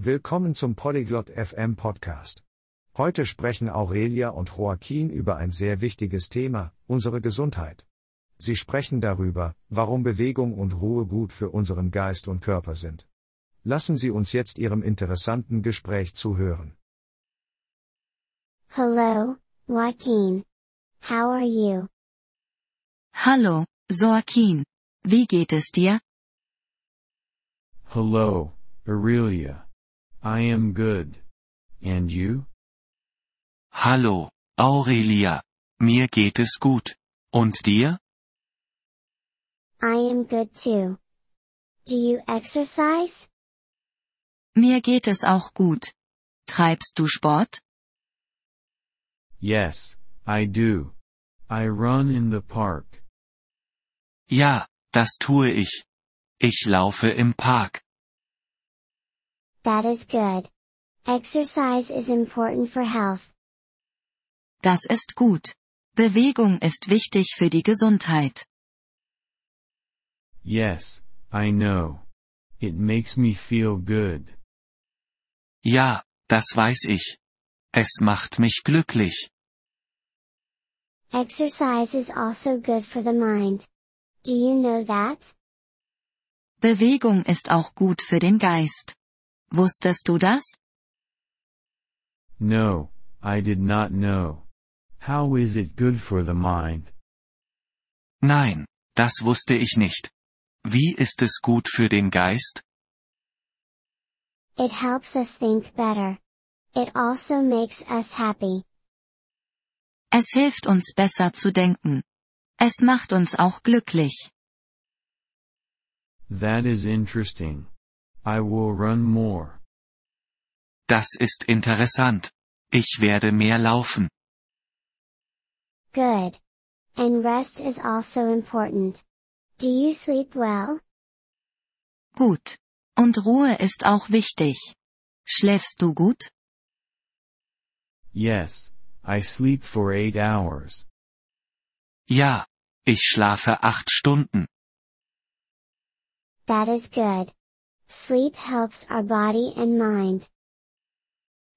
Willkommen zum Polyglot FM Podcast. Heute sprechen Aurelia und Joaquin über ein sehr wichtiges Thema, unsere Gesundheit. Sie sprechen darüber, warum Bewegung und Ruhe gut für unseren Geist und Körper sind. Lassen Sie uns jetzt Ihrem interessanten Gespräch zuhören. Hello, Joaquin. How are you? Hallo, Joaquin. Wie geht es dir? Hello, Aurelia. I am good. And you? Hallo, Aurelia. Mir geht es gut. Und dir? I am good too. Do you exercise? Mir geht es auch gut. Treibst du Sport? Yes, I do. I run in the park. Ja, das tue ich. Ich laufe im Park. That is good. Exercise is important for health. Das ist gut. Bewegung ist wichtig für die Gesundheit. Yes, I know. It makes me feel good. Ja, das weiß ich. Es macht mich glücklich. Exercise is also good for the mind. Do you know that? Bewegung ist auch gut für den Geist. Wusstest du das? No, I did not know. How is it good for the mind? Nein, das wusste ich nicht. Wie ist es gut für den Geist? It helps us think better. It also makes us happy. Es hilft uns besser zu denken. Es macht uns auch glücklich. That is interesting. I will run more. Das ist interessant. Ich werde mehr laufen. Good. And rest is also important. Do you sleep well? Gut. Und Ruhe ist auch wichtig. Schläfst du gut? Yes, I sleep for eight hours. Ja, ich schlafe acht Stunden. That is good. Sleep helps our body and mind.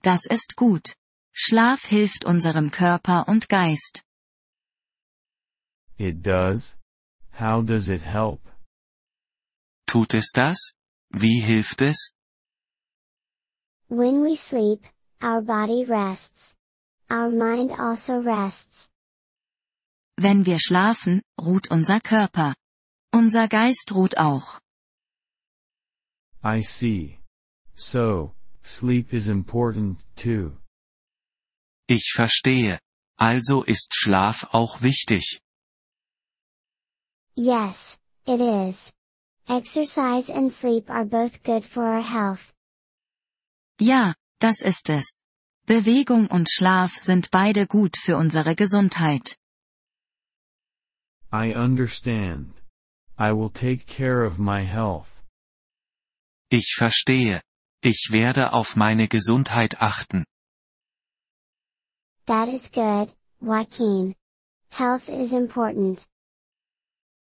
Das ist gut. Schlaf hilft unserem Körper und Geist. It does? How does it help? Tut es das? Wie hilft es? When we sleep, our body rests. Our mind also rests. Wenn wir schlafen, ruht unser Körper. Unser Geist ruht auch. I see. So, sleep is important too. Ich verstehe. Also ist Schlaf auch wichtig. Yes, it is. Exercise and sleep are both good for our health. Ja, das ist es. Bewegung und Schlaf sind beide gut für unsere Gesundheit. I understand. I will take care of my health. Ich verstehe. Ich werde auf meine Gesundheit achten. That is good, Joaquin. Health is important.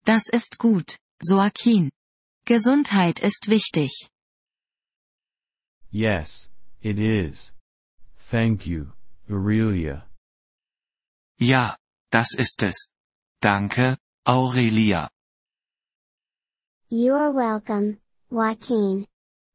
Das ist gut, Joaquin. Gesundheit ist wichtig. Yes, it is. Thank you, Aurelia. Ja, das ist es. Danke, Aurelia. You are welcome, Joaquin.